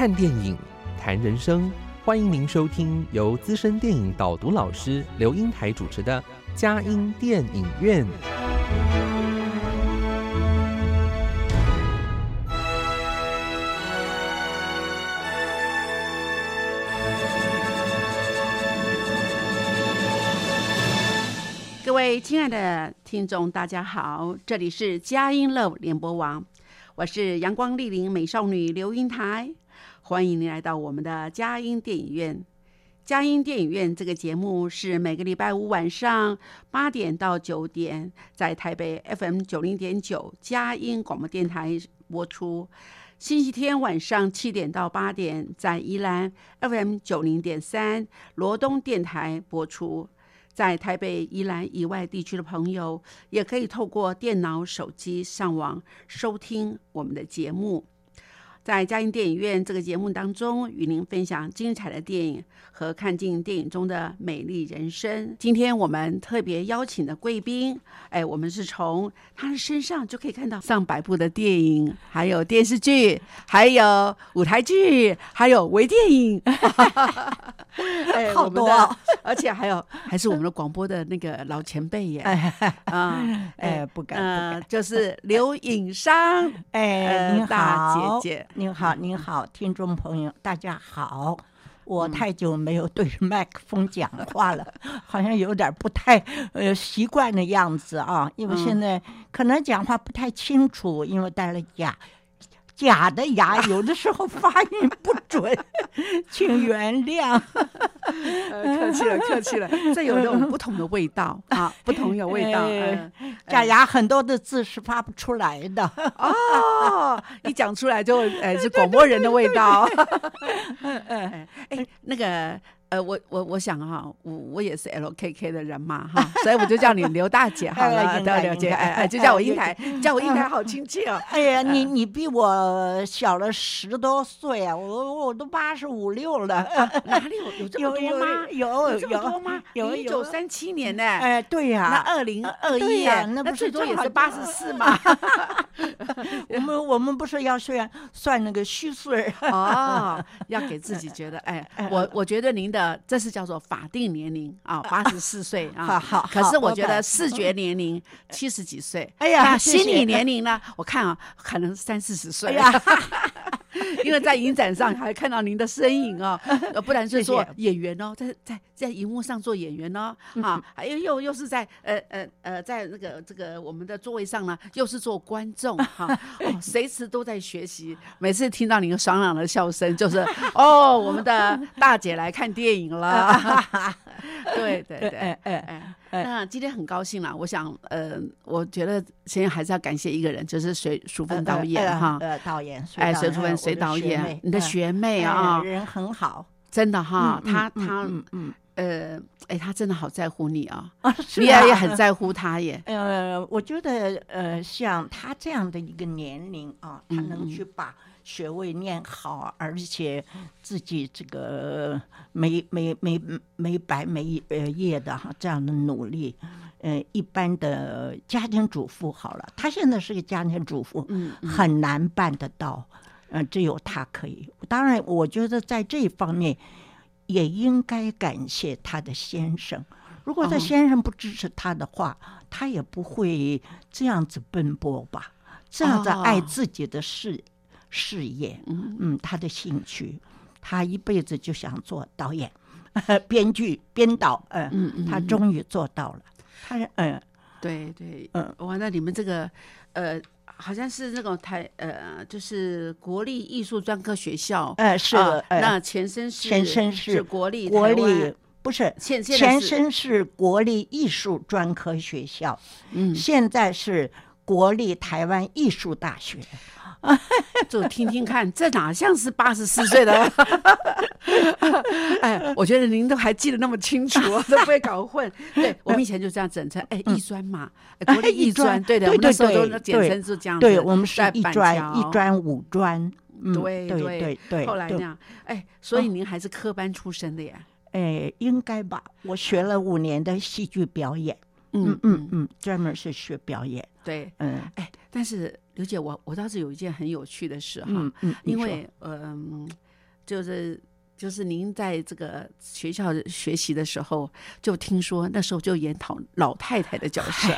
看电影，谈人生，欢迎您收听由资深电影导读老师刘英台主持的佳音电影院。各位亲爱的听众，大家好，这里是佳音 Love 联播网，我是阳光丽玲美少女刘英台，欢迎您来到我们的佳音电影院。佳音电影院这个节目是每个礼拜五晚上八点到九点，在台北 FM 九零点九佳音广播电台播出；星期天晚上七点到八点，在宜兰 FM 九零点三罗东电台播出。在台北、宜兰以外地区的朋友，也可以透过电脑、手机上网收听我们的节目。在嘉音电影院这个节目当中，与您分享精彩的电影和看尽电影中的美丽人生。今天我们特别邀请的贵宾，哎，我们是从他的身上就可以看到上百部的电影，还有电视剧，还有舞台剧，还有微电影，哎，好多哦，而且还有还是我们的广播的那个老前辈耶，啊，哎，不敢，不呃敢，就是刘颖商，哎，大好，姐姐您好，您好，听众朋友，大家好。我嗯。太久没有对着麦克风讲话了，好像有点不太呃习惯的样子啊，因为现嗯在可能讲话不太清楚，因为戴了假假的牙，有的时候发音不准，请原谅。呃，客气了，客气了，这有种不同的味道啊，不同有味道。假牙很多的字是发不出来的。哦，一讲出来就呃是广播人的味道。哎哎，那个呃，我我我想哈，我我也是 LKK 的人嘛哈，所以我就叫你刘大姐好了，哎英台对了解，哎哎，就叫我英台，叫我英台好亲切哦。哎呀，你你比我小了十多岁啊！我我都八十五六了。哪里有有这么多吗？有有这么多吗？有一九三七年呢？哎，对呀、那二零二一对呀那那不是最多也是八十四嘛。我们我们不是要算算那个虚岁儿？哦，要给自己觉得，哎，我我觉得您的这是叫做法定年龄啊，八十四岁 啊。好好可是我觉得视觉年龄七十几岁，哎呀心理年龄呢？我看啊，可能三四十岁。哎呀，因为在影展上还看到您的身影哦，呃不然是做演员哦，在在在荧幕上做演员哦，啊，还有又又是在呃呃呃在那个这个我们的座位上呢，又是做观众哈，哦，随时都在学习。每次听到您爽朗的笑声，就是哦，我们的大姐来看电影了。对 对 对，哎哎哎，哎那今天很高兴啦。我想，呃，我觉得先还是要感谢一个人，就是水淑芬导演哈。呃，导演，哎，隋隋淑芬，水导演，你的学妹哎啊，人很好。真的哈，她她嗯嗯呃，哎，她真的好在乎你啊，啊，是你也很在乎她耶。呃，我觉得呃，像他这样的一个年龄啊，他能嗯去把学位念好，而且自己这个没没没没白没呃业的哈，这样的努力，呃，一般的家庭主妇好了，她现在是个家庭主妇，嗯，嗯很难办得到，呃，只有她可以。当然，我觉得在这一方面也应该感谢她的先生。如果她哦先生不支持她的话，她也不会这样子奔波吧，这样子爱哦自己的事、事业，嗯。嗯，她的兴趣，他一辈子就想做导演、编剧、编导，呃、嗯嗯，她嗯终于做到了。他，嗯、对对，嗯。哇，那你们这个呃，好像是那种台呃，就是国立艺术专科学校，呃，是，那前身是前身是是国立国立不是前身是国立艺术专科学校，嗯。现在是国立台湾艺术大学。就听听看，这哪像是八十四岁的？哎，我觉得您都还记得那么清楚，都不会搞混。对我们以前就这样整成，哎，艺专嘛，国立艺专，对的，我们那时候都简称是这样。对我们是一专、一专、五专。对对对对，后来那样，哎，所以您还是科班出身的呀？哎，应该吧？我学了五年的戏剧表演，嗯嗯嗯，专门是学表演。对，嗯，哎，但是刘姐，我我倒是有一件很有趣的事哈，嗯，因为嗯，就是就是您在这个学校学习的时候，就听说那时候就演讨老太太的角色。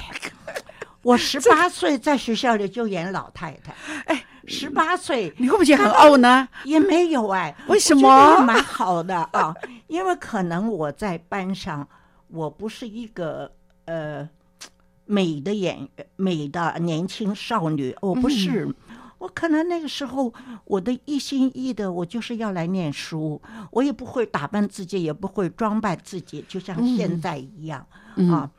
我十八岁在学校里就演老太太，哎，十八岁你会不会觉得很傲呢？也没有哎，为什么？蛮好的啊，因为可能我在班上，我不是一个呃。美的演员，美的年轻少女，我不是，我可能那个时候我的一心一意的，我就是要来念书，我也不会打扮自己，也不会装扮自己，就像现在一样啊。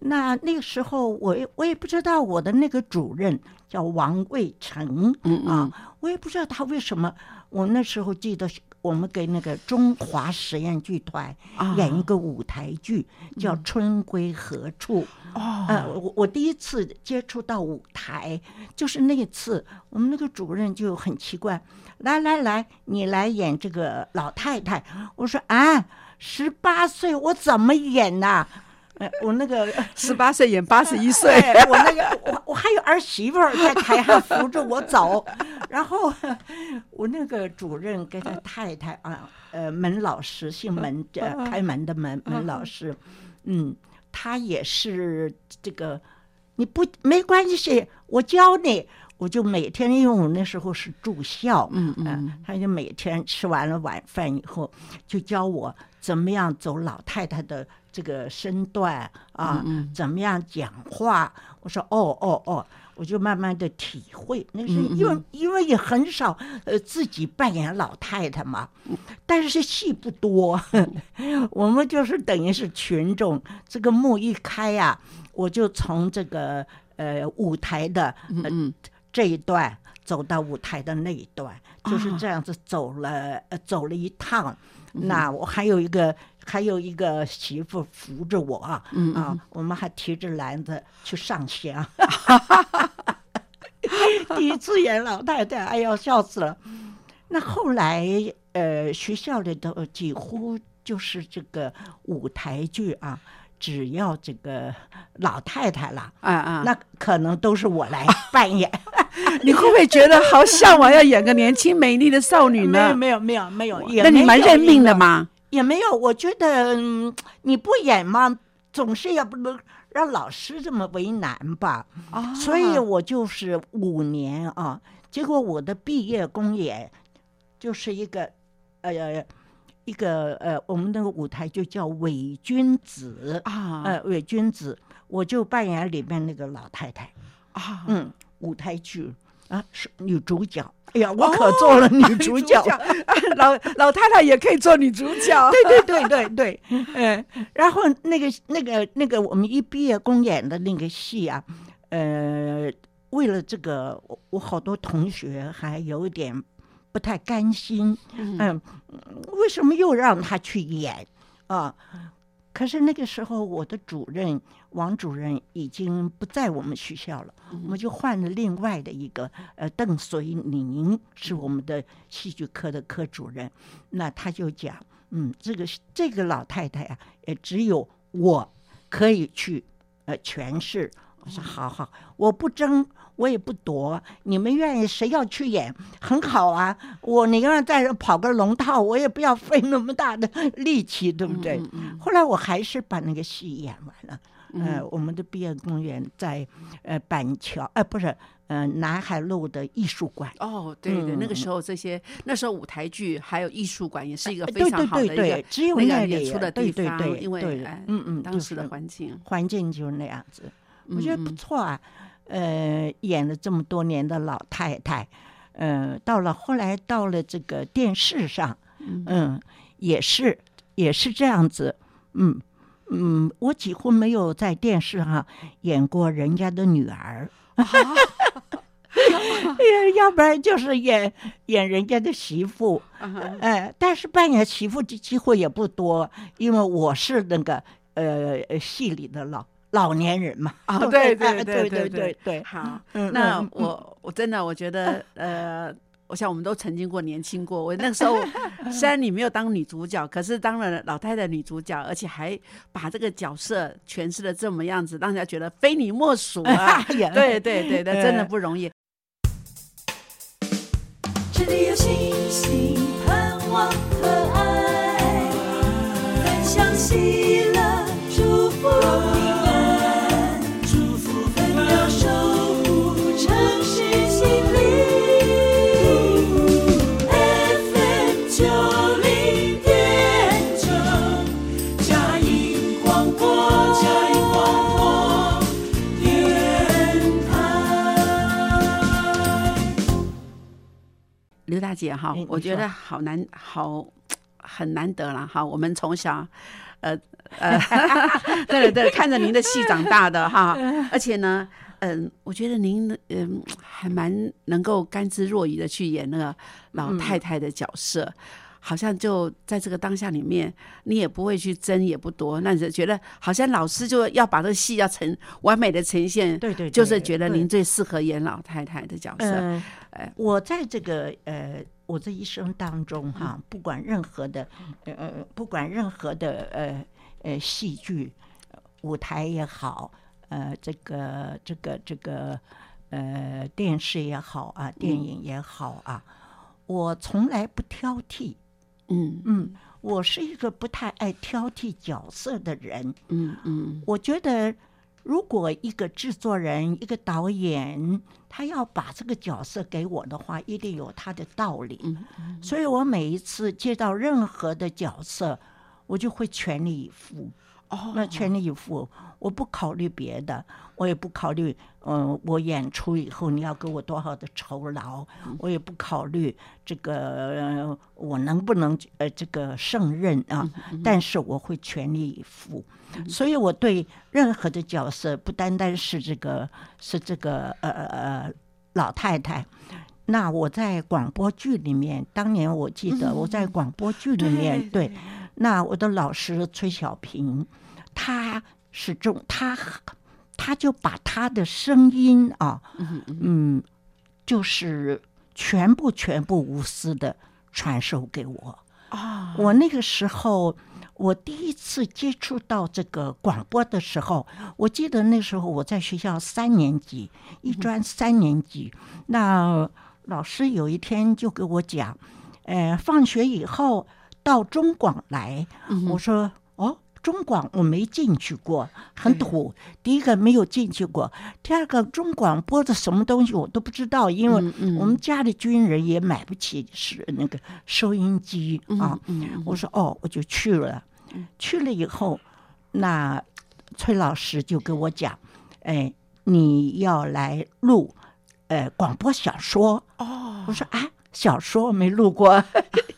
那那个时候，我也我也不知道我的那个主任叫王卫成啊，我也不知道他为什么。我那时候记得。我们给那个中华实验剧团演一个舞台剧，叫《春归何处》。哦，我我第一次接触到舞台，就是那次，我们那个主任就很奇怪，来来来，你来演这个老太太。我说啊，十八岁，我怎么演呢？我那个 十八岁演八十一岁，我那个我我还有儿媳妇在台上扶着我走，然后我那个主任跟他太太啊，呃，门老师姓门，呃，开门的门门老师，嗯，他也是这个，你不没关系，我教你，我就每天因为我那时候是住校，嗯嗯，他就每天吃完了晚饭以后，就教我怎么样走老太太的。这个身段啊，怎么样讲话？我说哦哦哦，我就慢慢的体会。那是因为因为也很少呃自己扮演老太太嘛，但是戏不多，我们就是等于是群众。这个幕一开呀，我就从这个呃舞台的嗯这一段走到舞台的那一段，就是这样子走了呃走了一趟。那我还有一个。还有一个媳妇扶着我啊，啊，我们还提着篮子去上香。第一次演老太太，哎呀，笑死了。那后来，呃，学校里头几乎就是这个舞台剧啊，只要这个老太太了，啊啊，那可能都是我来扮演。你会不会觉得好向往要演个年轻美丽的少女呢？没有，没有，没有，没有。那你蛮认命的吗？也没有，我觉得你不演嘛，总是要不能让老师这么为难吧。啊，所以我就是五年啊，结果我的毕业公演就是一个呃一个呃，我们那个舞台就叫伪君子啊，呃伪君子，我就扮演里面那个老太太。啊，嗯，舞台剧啊是女主角。哎呀，我可做了女主角，老老太太也可以做女主角。对对对对对，嗯，然后那个那个那个，我们一毕业公演的那个戏啊，呃，为了这个，我我好多同学还有点不太甘心，嗯，为什么又让他去演啊？可是那个时候，我的主任王主任已经不在我们学校了，我们就换了另外的一个，呃，邓随宁是我们的戏剧科的科主任。那他就讲，嗯，这个这个老太太啊，也只有我可以去呃诠释。我说好好，我不争。我也不夺，你们愿意谁要去演很好啊！我宁愿在这跑个龙套，我也不要费那么大的力气，对不对？后来我还是把那个戏演完了。呃，我们的毕业公园在呃板桥，呃不是，呃南海路的艺术馆。哦，对对，那个时候这些那时候舞台剧还有艺术馆也是一个非常好的一个只有那个演出的地方，因为嗯嗯当时的环境环境就是那样子，我觉得不错啊。呃，演了这么多年的老太太，呃，到了后来到了这个电视上，嗯，也是也是这样子，嗯嗯，我几乎没有在电视上演过人家的女儿，要不然就是演演人家的媳妇，嗯哎，但是扮演媳妇的机会也不多，因为我是那个呃呃戏里的老老年人嘛。啊，不 对哎对对对对对。好，嗯那嗯我我真的我觉得呃。我想我们都曾经过年轻过。我那个时候 虽然你没有当女主角，可是当了老太太女主角，而且还把这个角色诠释的这么样子，让人家觉得非你莫属啊！对对对，那真的不容易。这里有星星，盼望和爱，分享喜乐，大姐哈哎，我觉得好难，好 很难得了哈。我们从小，呃 呃，对对对，看着您的戏长大的哈，而且呢，嗯，我觉得您嗯还蛮能够甘之若饴的去演那个老太太的角色。好像就在这个当下里面，你也不会去争，也不多，那你就觉得好像老师就要把这个戏要呈完美的呈现，对对对就是觉得您最适合演老太太的角色。嗯哎，我在这个呃，我这一生当中哈，不管任何的呃呃，不管任何的呃呃戏剧、呃舞台也好，呃，这个这个这个呃电视也好啊，电影也好啊，我从来不挑剔。嗯嗯，我是一个不太爱挑剔角色的人。嗯嗯我觉得，如果一个制作人、一个导演，他要把这个角色给我的话，一定有他的道理。嗯所以我每一次接到任何的角色，我就会全力以赴。哦那全力以赴，我不考虑别的，我也不考虑，嗯、我演出以后你要给我多少的酬劳，我也不考虑这个、呃我能不能呃这个胜任啊，但是我会全力以赴。所以我对任何的角色，不单单是这个是这个呃呃老太太。那我在广播剧里面，当年我记得我在广播剧里面，对，那我的老师崔小平，他是中他他就把他的声音啊，嗯，就是全部全部无私的传授给我。啊，我那个时候，我第一次接触到这个广播的时候，我记得那时候我在学校三年级，一专三年级，那老师有一天就给我讲，呃，放学以后到中广来，我说哦。中广我没进去过，很土。第一个没有进去过，第二个中广播的什么东西我都不知道，因为我们家里军人也买不起是那个收音机啊。我说哦，我就去了。去了以后，那崔老师就跟我讲，哎，你要来录呃广播小说。哦，我说啊，小说没录过，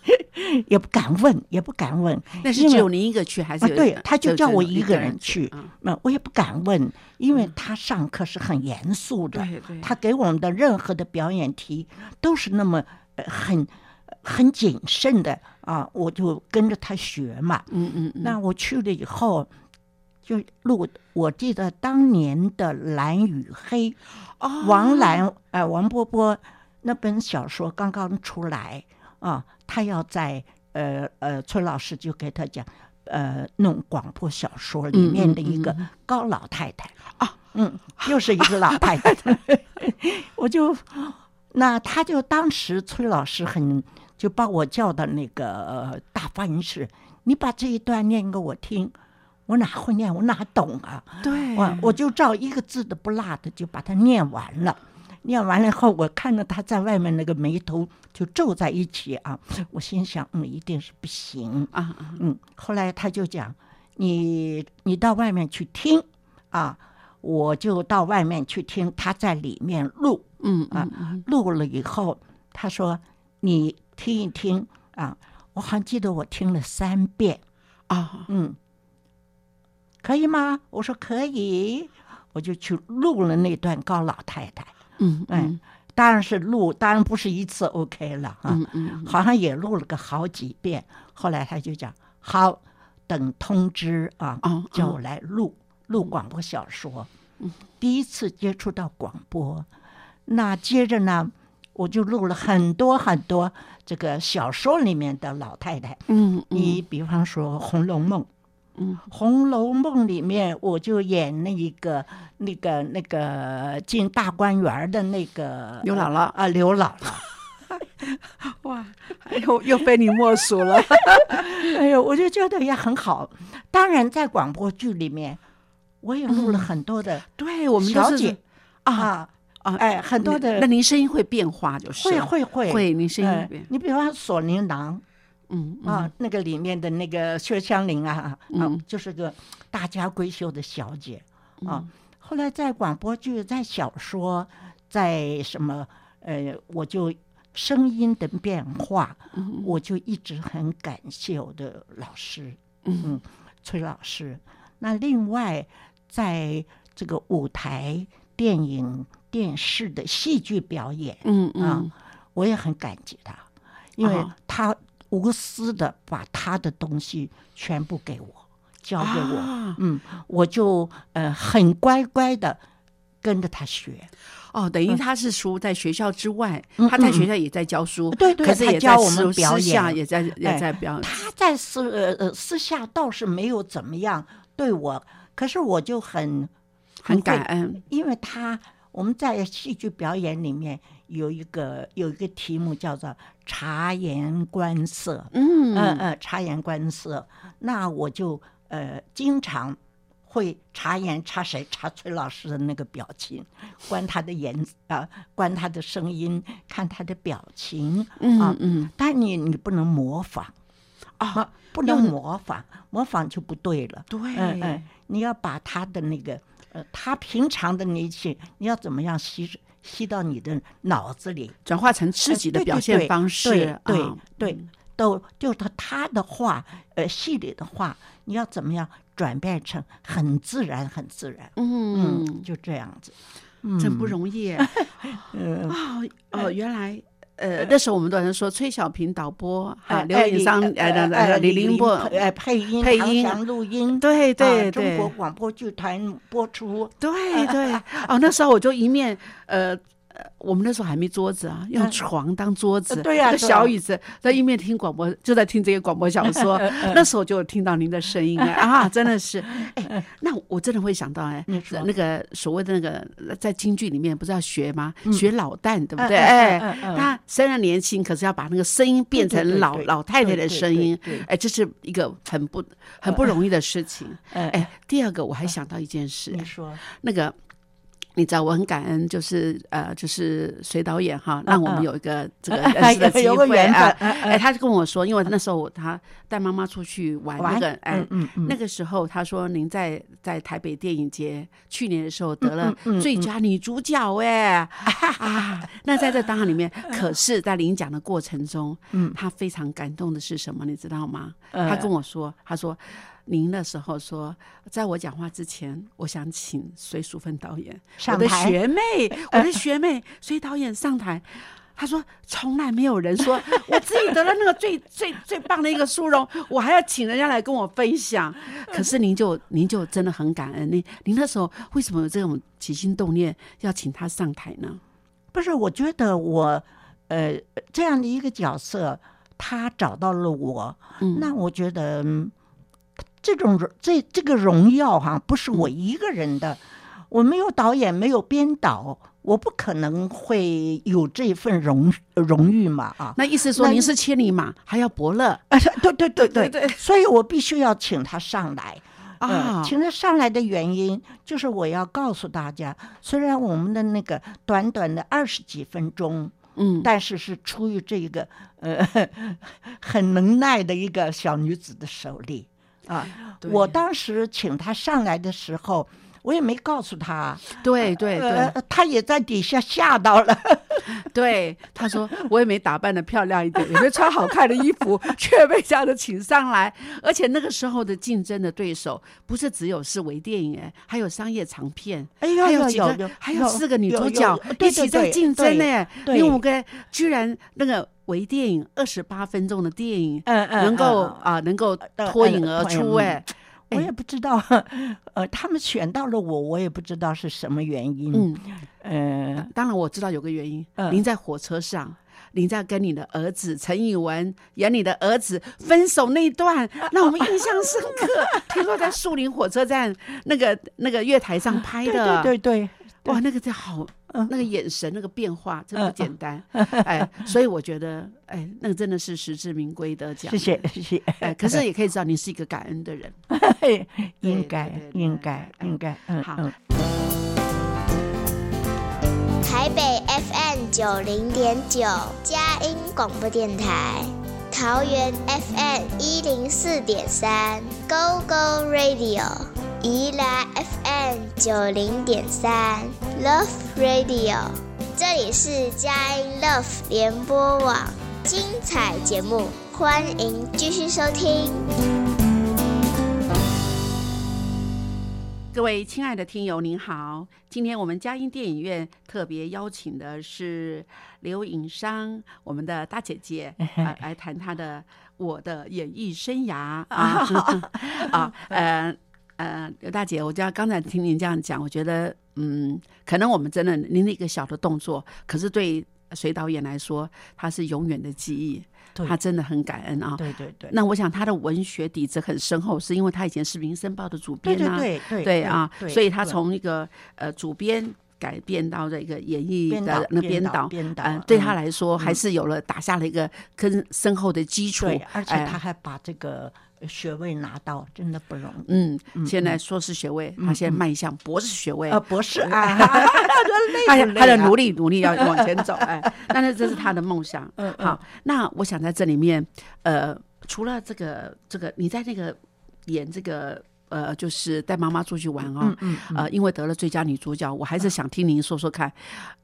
也不敢问，也不敢问。因为那是只有您一个去，还是啊，对，他就叫我一个人人去嗯，那我也不敢问，因为他上课是很严肃的对对，他给我们的任何的表演题都是那么呃很很谨慎的啊，我就跟着他学嘛。嗯嗯嗯，那我去了以后，就录，我记得当年的《蓝与黑》，哦王兰呃王波波那本小说刚刚出来啊，他要在呃呃崔老师就给他讲呃弄广播小说里面的一个高老太太啊，嗯，又是一个老太太，我就那他就当时崔老师很就把我叫到那个呃大发音室，你把这一段念给我听。我哪会念？我哪懂啊？对，我我就照一个字都不落的就把它念完了。念完了以后，我看到他在外面那个眉头就皱在一起啊，我心想，嗯，一定是不行。啊啊，嗯，后来他就讲，你你到外面去听啊，我就到外面去听，他在里面录嗯啊录了以后，他说你听一听啊，我还记得我听了三遍，啊，嗯，可以吗？我说可以。我就去录了那段高老太太。嗯当然是录，当然不是一次 OK 了啊，嗯嗯好像也录了个好几遍。后来他就讲好，等通知啊，哦叫哦我来录录广播小说。第一次接触到广播，那接着呢，我就录了很多很多这个小说里面的老太太。嗯你比方说《红楼梦》，嗯《红楼梦》里面我就演那一个那个那个进大观园的那个刘姥姥啊，刘姥姥。哇，又又非你莫属了。哎呦，我就觉得也很好。当然，在广播剧里面，我也录了很多的对我们都是小姐啊啊，啊，哎，很多的那您声音会变化，就是会会会会，您声音变，你比方说锁麟囊嗯啊，那个里面的那个薛湘灵啊，啊嗯，就是个大家闺秀的小姐啊。嗯后来在广播剧、在小说、在什么呃，我就声音的变化，嗯。我就一直很感谢我的老师，嗯。崔老师。那另外，在这个舞台、电影、电视的戏剧表演，嗯啊嗯我也很感激他，因为哦他无私的把他的东西全部给我，交给我，啊。嗯，我就呃很乖乖的跟着他学。哦，等于他是书在学校之外，嗯他在学校也在教书，对对可是也教我们私表演。也在也哎在表演，他在私呃呃私下倒是没有怎么样对我，可是我就很很会感恩。因为他我们在戏剧表演里面有一个有一个题目叫做察言观色，嗯。嗯嗯，察言观色，那我就呃经常会察言察谁，察崔老师的那个表情，观他的言啊、观他的声音，看他的表情啊嗯，嗯但你你不能模仿。啊，啊，不能模仿，模仿就不对了。对，嗯嗯，你要把他的那个呃，他平常的那些，你要怎么样吸吸到你的脑子里？转化成自己的表现方式，对对都就是他他的话，呃，戏里的话，你要怎么样转变成很自然，很自然？嗯，嗯，就这样子。真不容易 哦哦，原来。呃，那时候我们都在说崔小平导播，哈，哎刘颖商，呃，李林波，呃配音，配音录音，对对啊中国广播剧团播出。对 对，哦，那时候我就一面呃。呃，我们那时候还没桌子啊，用嗯。床当桌子，呃对呀小椅子，在一面听广播，就在听这个广播小说。那时候就听到您的声音哎 啊，真的是，哎，那我真的会想到哎，那个所谓的那个在京剧里面不是要学吗？嗯。学老旦，对不对？哎他虽然年轻，可是要把那个声音变成老老太太的声音对，哎，这是一个很不很不容易的事情。哎，哎，第二个我还想到一件事，你说，那个你知道我很感恩，就是呃，就是隋导演哈，让我们有一个这个 认识的机会啊。哎，他就跟我说，因为那时候我他带妈妈出去玩那玩个，哎那个时候他说您在在台北电影节去年的时候得了最佳女主角哎 啊，那在这当下里面，可是，在领奖的过程中，嗯他非常感动的是什么，你知道吗？呃他跟我说，他说。您那时候说，在我讲话之前，我想请隋淑芬导演，我的学妹，我的学妹隋导演上台。他说：“从来没有人说我自己得了那个最最最棒的一个殊荣，我还要请人家来跟我分享。可是您就您就真的很感恩，您您那时候为什么有这种起心动念要请他上台呢？不是，我觉得我呃这样的一个角色，他找到了我，嗯那我觉得嗯这种荣这这个荣耀哈、不是我一个人的，我没有导演，没有编导，我不可能会有这份荣荣誉嘛啊。那意思说您是千里马，还要伯乐。啊，对对对对对对。所以我必须要请他上来。啊。呃，请他上来的原因就是我要告诉大家，虽然我们的那个短短的二十几分钟，嗯。但是是出于这个呃 很能耐的一个小女子的手里啊。我当时请他上来的时候，我也没告诉他，对对对呃，他也在底下吓到了。对，他说我也没打扮的漂亮一点，也没穿好看的衣服，却被这样的请上来。而且那个时候的竞争的对手不是只有是微电影，哎，还有商业长片，哎呦还有几个还有有四个女主角对一起在竞争对呢。对另五个居然那个微电影二十八分钟的电影，嗯嗯能够嗯啊能够呃脱颖而呃出，嗯哎，我也不知道，呃，他们选到了我，我也不知道是什么原因。嗯，呃，当然我知道有个原因，嗯您在火车上。您在跟你的儿子陈以文演你的儿子分手那一段，让我们印象深刻。听说在树林火车站那个那个月台上拍对的，对对对，哇，那个真好，嗯那个眼神那个变化真不嗯简单。哎，所以我觉得，哎，那个真的是实至名归的奖。谢谢谢谢。哎，可是也可以知道你是一个感恩的人。应该应该嗯应该，嗯好嗯。台北 FM 九零点九，佳音广播电台；桃园 FM 一零四点三，Go Go Radio；宜兰 FM 九零点三，Love Radio。这里是佳音 Love 联播网，精彩节目，欢迎继续收听。各位亲爱的听友，您好！今天我们佳音电影院特别邀请的是刘颖商，我们的大姐姐，呃、來談她的我的演艺生涯 啊 啊呃呃，刘大姐，我知道刚才听您这样讲，我觉得嗯，可能我们真的您的一个小的动作，可是对隋导演来说，他是永远的记忆，他真的很感恩啊。对对对，那我想他的文学底子很深厚，是因为他以前是《民生报》的主对編啊。对对对啊，对所以他从一个呃主编改变到这个演绎的那编导，编导呃，对他嗯。来说还是有了打下了一个更深厚的基础对，，而且哎。他还把这个学位拿到，真的不容易。嗯，现在硕士学位，他现在迈向博士学位，呃，博士 啊，他累不累啊他的努力努力要往前走，哎，但是这是他的梦想。嗯嗯好，那我想在这里面，呃，除了这个这个，你在那个演这个。呃，就是带妈妈出去玩哦，嗯嗯呃，因为得了最佳女主角，我还是想听您说说看。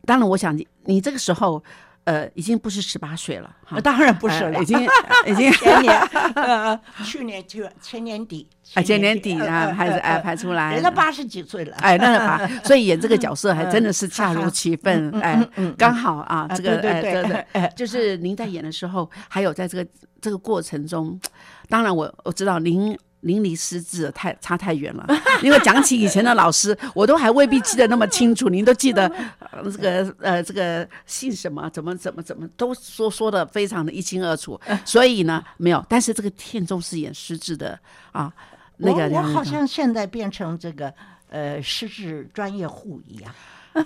当然，我想你你这个时候，呃，已经不是十八岁了，当然不是了，呃已经 已经前年，呃，去年就前年底，啊，前年底呃啊，呃还是哎呃排出来，人家八十几岁了，哎，那个吧，所以演这个角色还真的是恰如其分，哎刚好啊，啊这个对对对。就是您在演的时候，还有在这个这个过程中，当然我我知道您。您离失智太差太远了，因为讲起以前的老师，我都还未必记得那么清楚。您都记得，呃这个呃这个姓什么，怎么怎么怎么都说说的非常的一清二楚。所以呢，没有。但是这个片中是演失智的啊，那个我我好像现在变成这个呃失智专业户一样。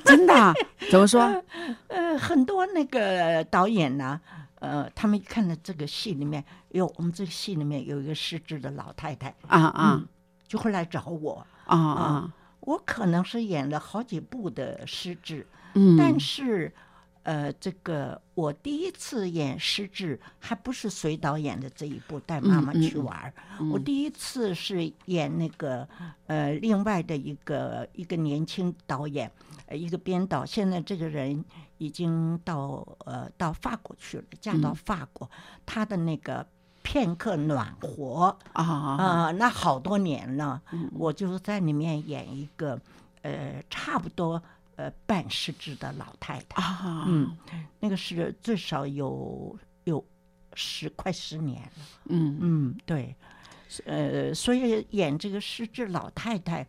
真的啊、怎么说？呃，很多那个导演呢、呃，他们一看到这个戏里面，有，我们这个戏里面有一个失智的老太太，啊啊。就会来找我。啊啊！我可能是演了好几部的失智，嗯，但是，呃，这个我第一次演失智，还不是随导演的这一部带妈妈去玩儿，我第一次是演那个呃另外的一个一个年轻导演，呃一个编导，现在这个人已经到呃到法国去了，嫁到法国，她的那个片刻暖和，啊啊、那好多年了，我就在里面演一个，呃，差不多呃半失智的老太太，啊，嗯，那个是最少有有十快十年了，嗯。嗯，对，呃，所以演这个失智老太太，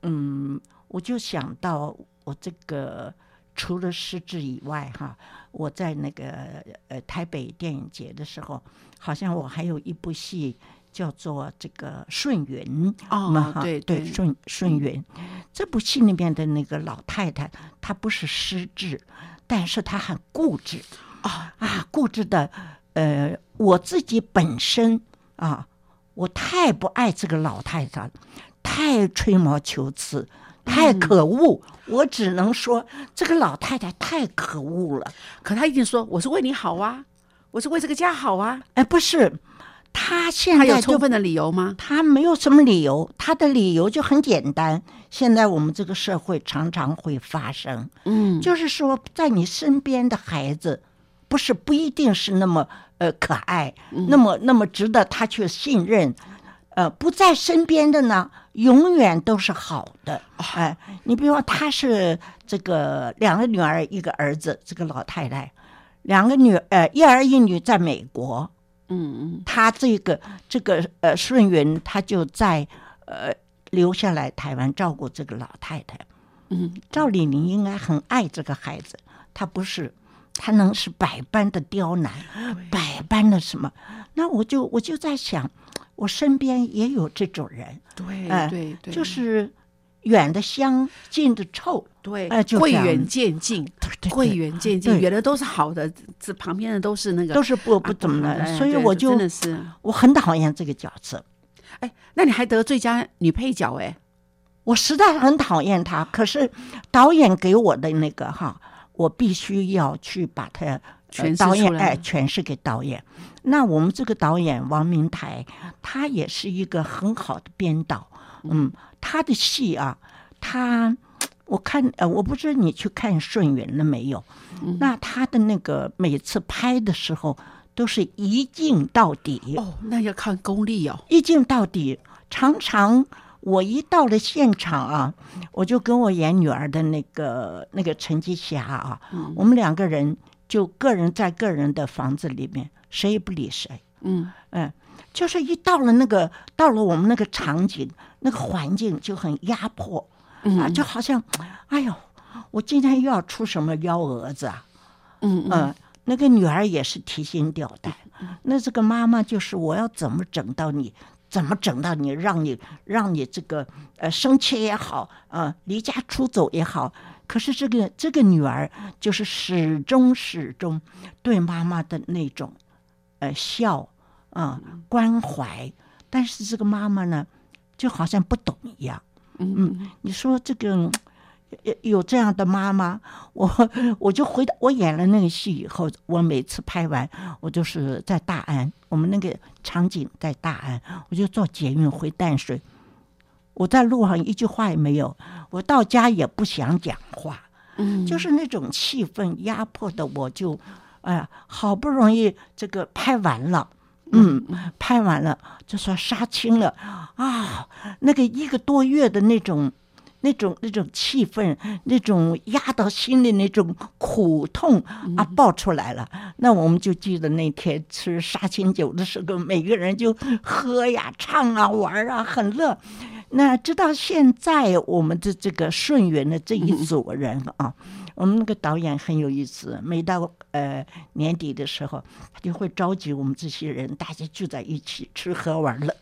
嗯，我就想到我这个除了失智以外，哈，我在那个呃台北电影节的时候，好像我还有一部戏叫做这个《顺云》哦嘛哈对对对，顺顺云这部戏里面的那个老太太，她不是失智，但是她很固执。啊啊，固执的，呃，我自己本身啊，我太不爱这个老太太了，太吹毛求疵，太可恶。我只能说，这个老太太太可恶了。可她一定说我是为你好啊，我是为这个家好啊。哎，不是，她现在有充分的理由吗？她没有什么理由，她的理由就很简单。现在我们这个社会常常会发生，嗯，就是说，在你身边的孩子，不是不一定是那么呃可爱，那么那么值得他去信任。呃，不在身边的呢，永远都是好的。哎、你比如说，他是这个两个女儿一个儿子，这个老太太，两个女呃一儿一女在美国，嗯嗯他这个这个呃顺云，他就在呃留下来台湾照顾这个老太太。嗯，照理你应该很爱这个孩子，她不是，她能是百般的刁难，百般的什么？那我就我就在想，我身边也有这种人，对哎对对，就是远的香，近的臭，对，贵远见近，贵对远见近，远的都是好的，这旁边的都是那个都是不啊不怎么的，所以我就真的是，我很讨厌这个角色。哎，那你还得最佳女配角哎，我实在很讨厌她，可是导演给我的那个哈，我必须要去把它呃诠释导演出来哎诠释给导演。那我们这个导演王明台，他也是一个很好的编导，嗯，他的戏啊，他 我看呃，我不知道你去看《顺源》了没有？嗯。那他的那个每次拍的时候都是一镜到底，哦，那要看功力哦，一镜到底。常常我一到了现场啊，我就跟我演女儿的那个那个陈吉霞啊，我们两个人就个人在个人的房子里面，谁也不理谁。嗯，嗯，就是一到了那个到了我们那个场景，那个环境就很压迫啊，就好像，哎呦，我今天又要出什么幺蛾子啊？嗯嗯嗯，那个女儿也是提心吊胆，那这个妈妈就是我要怎么整到你，怎么整到你，让你让你这个呃生气也好，呃离家出走也好，可是这个这个女儿就是始终始终对妈妈的那种呃笑啊、关怀，但是这个妈妈呢，就好像不懂一样。嗯，你说这个有有这样的妈妈，我我就回到我演了那个戏以后，我每次拍完，我就是在大安，我们那个场景在大安，我就坐捷运回淡水，我在路上一句话也没有，我到家也不想讲话，嗯，就是那种气氛压迫的，我就哎呀，好不容易这个拍完了。嗯，拍完了就说杀青了啊，那个一个多月的那种、那种、那种气氛，那种压到心里那种苦痛啊，爆出来了。那我们就记得那天吃杀青酒的时候，每个人就喝呀、唱啊、玩啊，很乐。那直到现在，我们的这个顺源的这一 组人啊，我们那个导演很有意思，每到呃年底的时候，他就会召集我们这些人，大家聚在一起吃喝玩乐。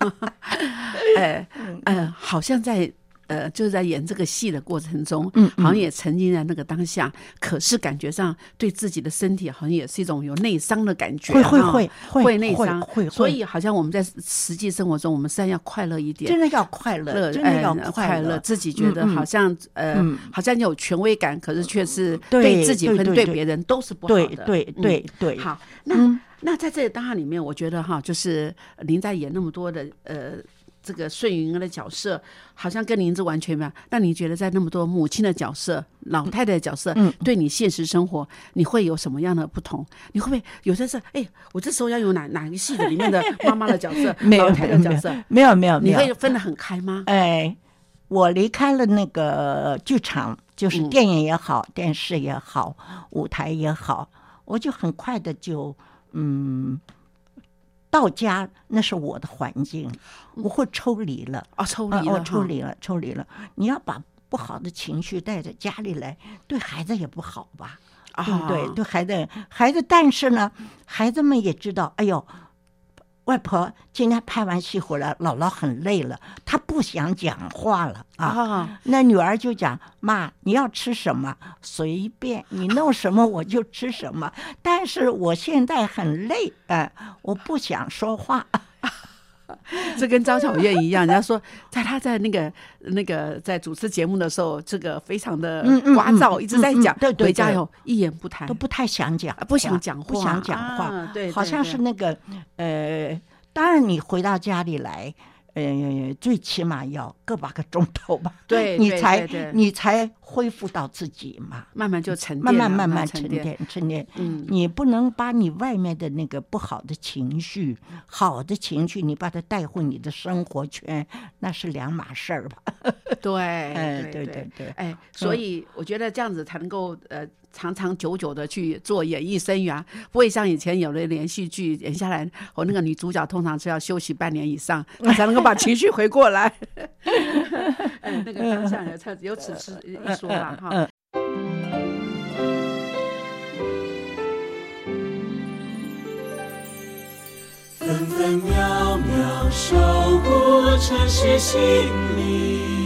哎，嗯，好像在呃，就是在演这个戏的过程中，嗯好像也沉浸在那个当下，可是感觉上对自己的身体好像也是一种有内伤的感觉，会会会会会内伤，会会。所以好像我们在实际生活中，我们实际上要快乐一点，真的要快乐，乐真的要哎快乐，自己觉得好像呃嗯，好像有权威感，可是却是对对自己对对对。跟对别人都是不好对的。对嗯。对对，好，那、嗯。那在这个当下里面，我觉得哈，就是您在演那么多的呃这个顺云儿的角色，好像跟您是完全不一样。那你觉得在那么多母亲的角色、老太太的角色，嗯对你现实生活，你会有什么样的不同？你会不会有些是哎，我这时候要有哪哪个戏的里面的妈妈的角色、没有老太太的角色，没有没有没有，你会分得很开吗？哎，我离开了那个剧场，就是嗯电影也好，电视也好，舞台也好，我就很快的就嗯。到家那是我的环境，我会抽离了，哦，抽啊我离了哈，抽离了，抽离了。你要把不好的情绪带着家里来，对孩子也不好吧？啊，对不对？对孩子，孩子，但是呢，孩子们也知道，哎呦，外婆今天拍完戏回来，姥姥很累了，她不想讲话了啊。啊，那女儿就讲：“妈，你要吃什么随便，你弄什么我就吃什么。但是我现在很累，哎、我不想说话。这跟张小燕一样，人家说在她在那个那个在主持节目的时候，这个非常的嗯嗯聒噪，嗯一直在讲回家以后一言不谈都，不太想讲啊，不想讲不想讲话，啊对，好像是那个呃当然，你回到家里来，呃，最起码要个把个钟头吧，你才你才恢复到自己嘛，慢慢就沉淀慢了，慢慢慢沉沉淀。沉淀。嗯，你不能把你外面的那个不好的情绪、好的情绪，你把它带回你的生活圈，那是两码事儿吧？对，哎，对对。对对，哎，所以我觉得这样子才能够呃长长久久的去做演艺生涯，不会像以前有的连续剧演下来，我那个女主角通常是要休息半年以上，她才能够把情绪回过来。哎，那个方向有此有此事一说吧，哈。分分秒秒守护城市心灵。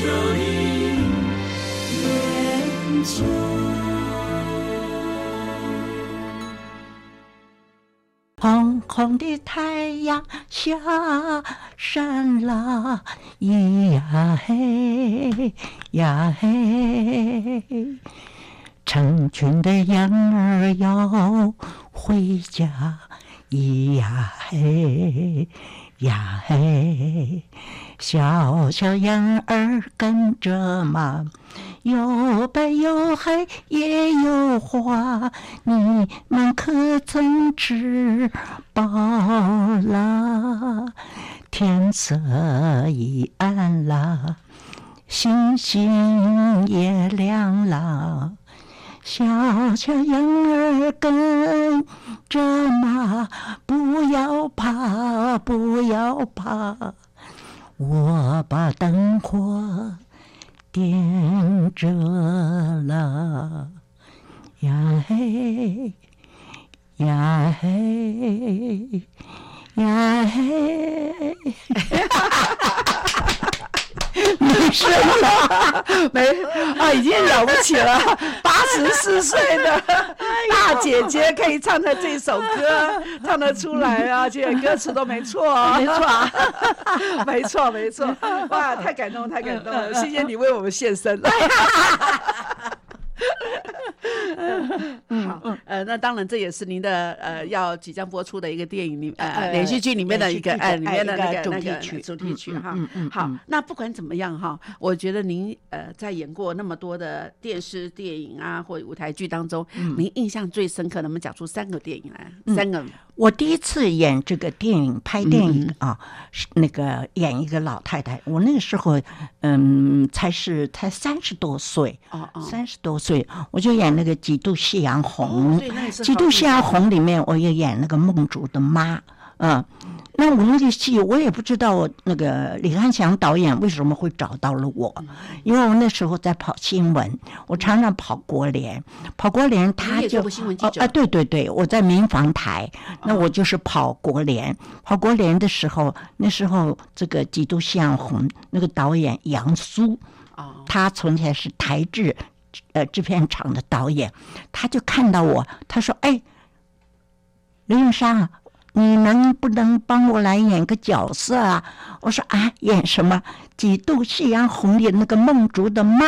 FM 九零点九。红红的太阳下山啦，咿呀嘿呀嘿，成群的羊儿要回家，咿呀嘿呀嘿，小小羊儿跟着马，有白有黑也有花，你们可曾吃饱啦？天色已暗啦，星星也亮啦。小小羊儿跟着马，不要怕，不要怕，我把灯火点着了，呀嘿，呀嘿，呀嘿，没事了。没啊，已经了不起了，八十四岁的大姐姐可以唱的这首歌，唱得出来啊，而且歌词都没错，没错，没错，没错，哇，太感动，太感动了，谢谢你为我们献身。好，呃，那当然这也是您的呃要即将播出的一个电影里呃呃连续剧里面的一个哎里面的那个主题曲主题曲哈。好嗯，那不管怎么样哈，我觉得您呃在演过那么多的电视、电影啊或舞台剧当中，您印象最深刻，能不能讲出三个电影来？三个我第一次演这个电影，拍电影嗯啊，是那个演一个老太太。我那个时候，嗯，才是才三十多岁，哦哦三十多岁，我就演那个《几度夕阳红》几度夕阳红》里面，我又演那个梦竹的妈，嗯。那我那个戏，我也不知道那个李汉祥导演为什么会找到了我，嗯。因为我那时候在跑新闻，我常常跑国联，跑国联他就啊，对对对，我在民防台，那我就是跑国联，跑国联的时候，那时候这个《几度夕阳红》那个导演杨苏，哦。他从前是台制呃制片厂的导演，他就看到我，他说：“哎，刘永山啊，你能不能帮我来演个角色啊？”我说：“啊，演什么？几度夕阳红里那个梦竹的妈。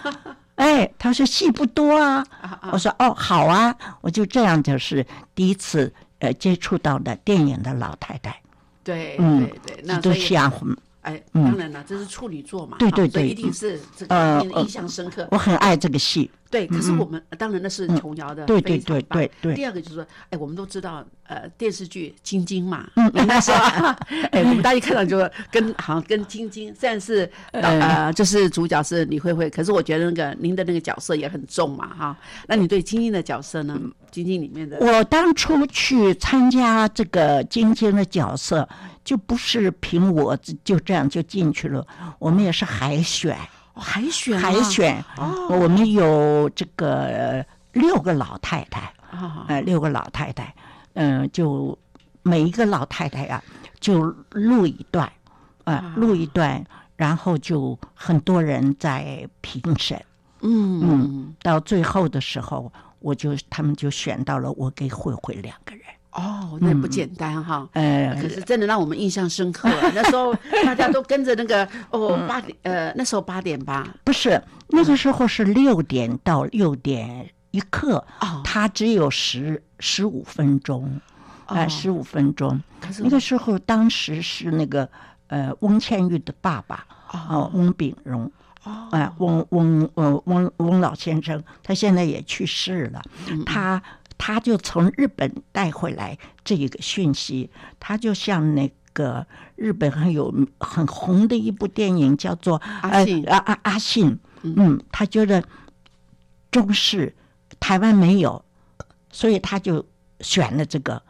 ”哎，他说戏不多啊。我说：“哦，好啊。”我就这样就是第一次呃接触到的电影的老太太，对嗯对对，那几度夕阳红。哎，嗯。当然了，这是处女座嘛，对对对。一定是这呃个印印象深刻。我很爱这个戏，对，可是我们当然那是琼瑶的，对对对对对。第二个就是说，哎，我们都知道，呃，电视剧《晶晶》嘛，嗯 你那时候，哎，我们大家一看到就跟好像跟晶晶，虽然是嗯。呃，就是主角是李慧慧，可是我觉得那个您的那个角色也很重嘛，哈。那你对晶晶的角色呢？晶晶里面的，我当初去参加这个晶晶的角色，就不是凭我就这样就进去了，我们也是海选，哦海选啊海选，我们有这个六个老太太，啊，呃，六个老太太，嗯、就每一个老太太啊，就录一段，啊、录一段，然后就很多人在评审，嗯。嗯，到最后的时候，我就他们就选到了我跟慧慧两个人，哦，那不简单哈。哎，可是真的让我们印象深刻。那时候大家都跟着那个哦八点呃那时候八点吧，不是那个时候是六点到六点一刻哦它只有十十五分钟，呃，哦十五分钟。那个时候，当时是那个呃翁倩玉的爸爸哦，翁炳荣。哦哎，翁翁呃翁翁老先生，他现在也去世了。嗯他他就从日本带回来这一个讯息，他就像那个日本很有很红的一部电影叫做阿信。呃、啊啊阿信，嗯，他觉得中式台湾没有，所以他就选了这个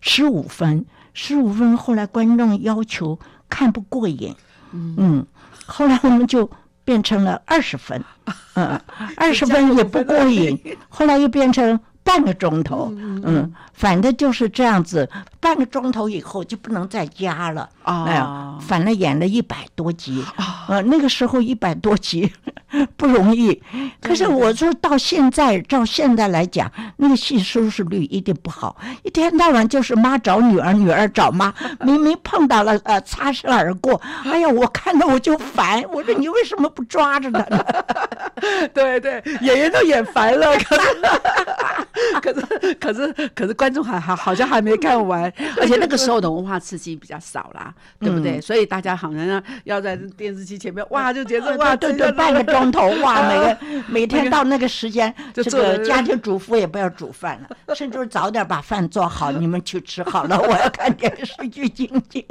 十五分，十五分。后来观众要求看不过瘾，嗯，后来我们就变成了二十分，嗯，二十分也不过瘾，后来又变成。半个钟头，嗯，反正就是这样子。半个钟头以后就不能再加了，哦。哎呀，反正演了一百多集，呃，那个时候一百多集 不容易。可是我说到现在，照现在来讲，那个戏收视率一定不好，一天到晚就是妈找女儿，女儿找妈，明明碰到了，呃，擦身而过，哎呀，我看到我就烦，我说你为什么不抓着他呢？对对，演员都演烦了，可是可是可是观众还还好像还没看完，而且那个时候的文化刺激比较少啦，对不对？所以大家好像要要在电视机前面，哇，就觉得哇，对对，半个钟头哇，每个每天到那个时间，这个家庭主妇也不要煮饭了，甚至早点把饭做好，你们去吃好了，我要看电视剧静静。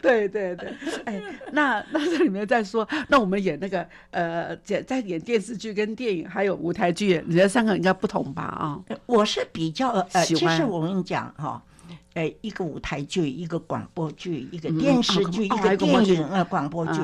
对对对，哎，那那这里面再说，那我们演那个呃，在在演电视剧跟电影还有舞台剧，你觉得三个应该不同吧？啊，我是比较呃，其实我跟你讲哈。呃，一个舞台剧，一个广播剧，一个嗯电视剧，哦一个电影，呃，广播剧。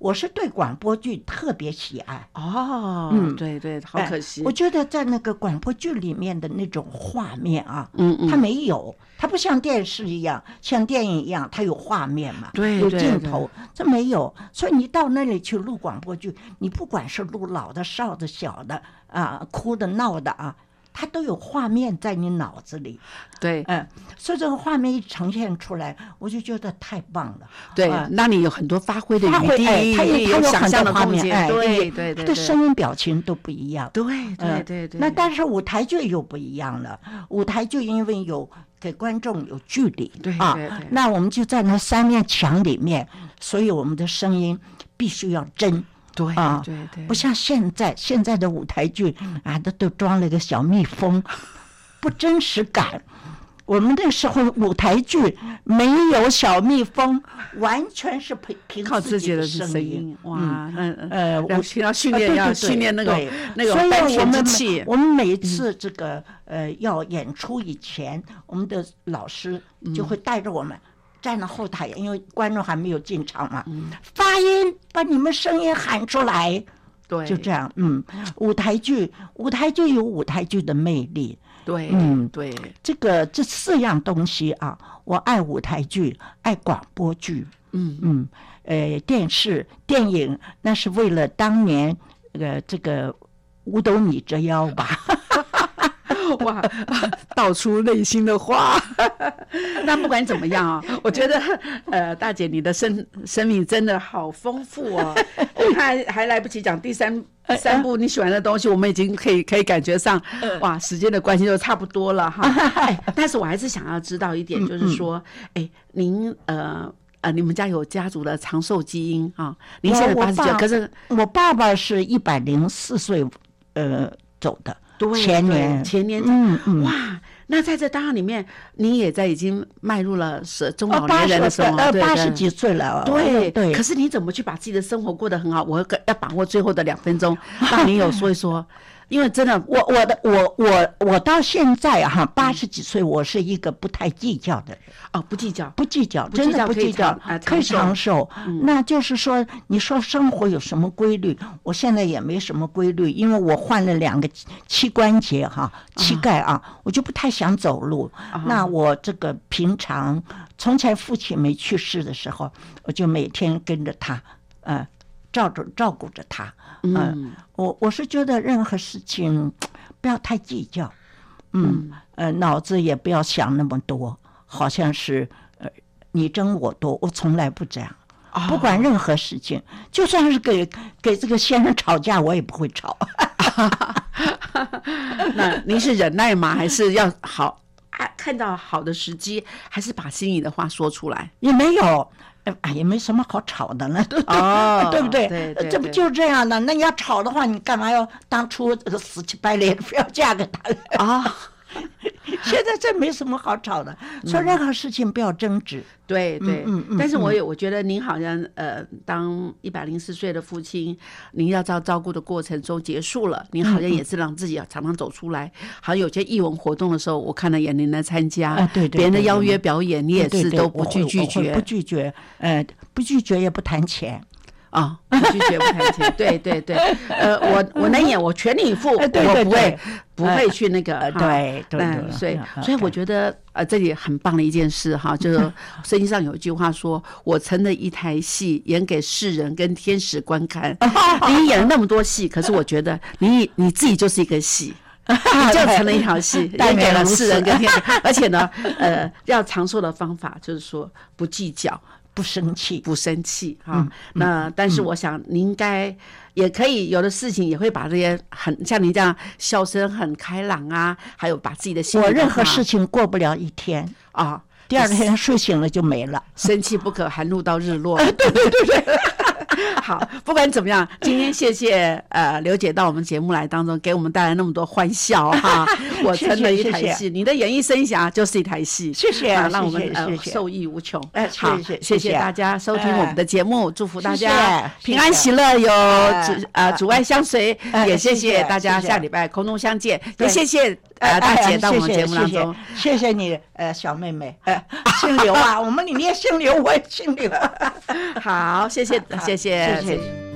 我是对广播剧特别喜爱。哦，嗯对对，好哎可惜，我觉得在那个广播剧里面的那种画面啊，嗯嗯它没有，它不像电视一样，像电影一样，它有画面嘛，有对对镜头，这没有。所以你到那里去录广播剧，你不管是录老的、少的、小的啊，哭的、闹的啊，它都有画面在你脑子里。对嗯，所以这个画面一呈现出来，我就觉得太棒了。对啊，那你有很多发挥的发余地，挥哎，它有它有想象很多画面，对对对，它的对声音表情都不一样。对对嗯对对，那但是舞台剧又不一样了，舞台剧因为有给观众有距离，对啊对对，那我们就在那三面墙里面，所以我们的声音必须要真。对啊对对，不像现在现在的舞台剧啊，都都装了个小蜜蜂，不真实感。我们那时候舞台剧没有小蜜蜂，完全是凭凭靠自己的的声音，哇，嗯嗯，呃，要我要训练，要训练那个对。那个所以丹田之气，我们每次这个呃要演出以前，我们的老师就会带着我们。站到后台，因为观众还没有进场嘛，发音把你们声音喊出来，对，就这样。嗯，舞台剧，舞台剧有舞台剧的魅力。对，嗯。对，这个这四样东西啊，我爱舞台剧，爱广播剧，嗯。嗯，呃，电视、电影，那是为了当年呃这个五斗米折腰吧。哇，道出内心的话。那不管怎么样啊，我觉得呃，大姐你的生生命真的好丰富哦。我看还还来不及讲第三三部你喜欢的东西，我们已经可以可以感觉上哇，时间的关系就差不多了哈。哎，但是我还是想要知道一点，就是说，哎，您呃。呃，你们家有家族的长寿基因啊？您现在我八十九，爸可是我爸爸是一百零四岁呃走的，对对前年前年嗯嗯。哇，那在这档案里面，你也在已经迈入了是中哦，老年人的生活，八十几岁了，对对。可是你怎么去把自己的生活过得很好？我要要把握最后的两分钟，让你有说一说，因为真的，我我的我我我到现在啊哈八十几岁，我是一个不太计较的人，哦不计较，不计较，真的不计较可以长长寿。那就是说，你说生活有什么规律？我现在也没什么规律，因为我换了两个膝关节哈，膝盖啊，我就不太想走路。那我这个平常从前父亲没去世的时候，我就每天跟着他，呃，照着照顾着他。嗯，我我是觉得任何事情不要太计较，嗯，呃，脑子也不要想那么多，好像是呃你争我夺，我从来不这样。不管任何事情，就算是给给这个先生吵架，我也不会吵。那您是忍耐吗？还是要好啊？看到好的时机，还是把心里的话说出来？也没有，哎哎，也没什么好吵的了，对 不对？哦对不对？对对对这不就是这样的？那你要吵的话，你干嘛要当初死乞白赖非要嫁给他？啊，现在这没什么好吵的，说任何事情不要争执。对对，嗯嗯但是我也我觉得您好像呃，当一百零四岁的父亲，您要照照顾的过程中结束了，您好像嗯也是让自己常常走出来。好像有些艺文活动的时候，我看了也您来参加，啊对对别人的邀约表演，你也是都不去拒绝。不拒绝，呃，不拒绝也不谈钱。啊，不拒绝不谈钱，对对对，呃，我我能演，我全力以赴，我不会不会去那个，对对所以嗯所以我觉得呃，这里很棒的一件事哈，就是 圣经上有一句话说：“我成了一台戏，演给世人跟天使观看。”你演了那么多戏，可是我觉得你你自己就是一个戏。你就成了一条戏，但演给了世人跟天使，而且呢，呃，要长寿的方法就是说不计较，不生气，不生气啊。那但是我想，您应该也可以有的事情也会把这些很像您这样笑声很开朗啊，还有把自己的心我任何事情过不了一天，啊，第二天睡醒了就没了。生气不可还怒到日落。对对对对。好，不管怎么样，今天谢谢呃刘姐到我们节目来当中，给我们带来那么多欢笑哈。我谢成了一谢谢台戏，你的演艺生涯就是一台戏。谢谢啊，让我们受益无穷。哎好，谢谢谢谢谢大家收听我们的节目，祝福大家平安喜乐，有哎主呃主爱相随。哎也谢谢谢大家下礼拜空中相见，也谢谢呃哎大姐到我们节目当中。谢谢你，呃，小妹妹，呃，姓刘啊，我们你也姓刘，我也姓刘。好，谢谢好谢谢谢谢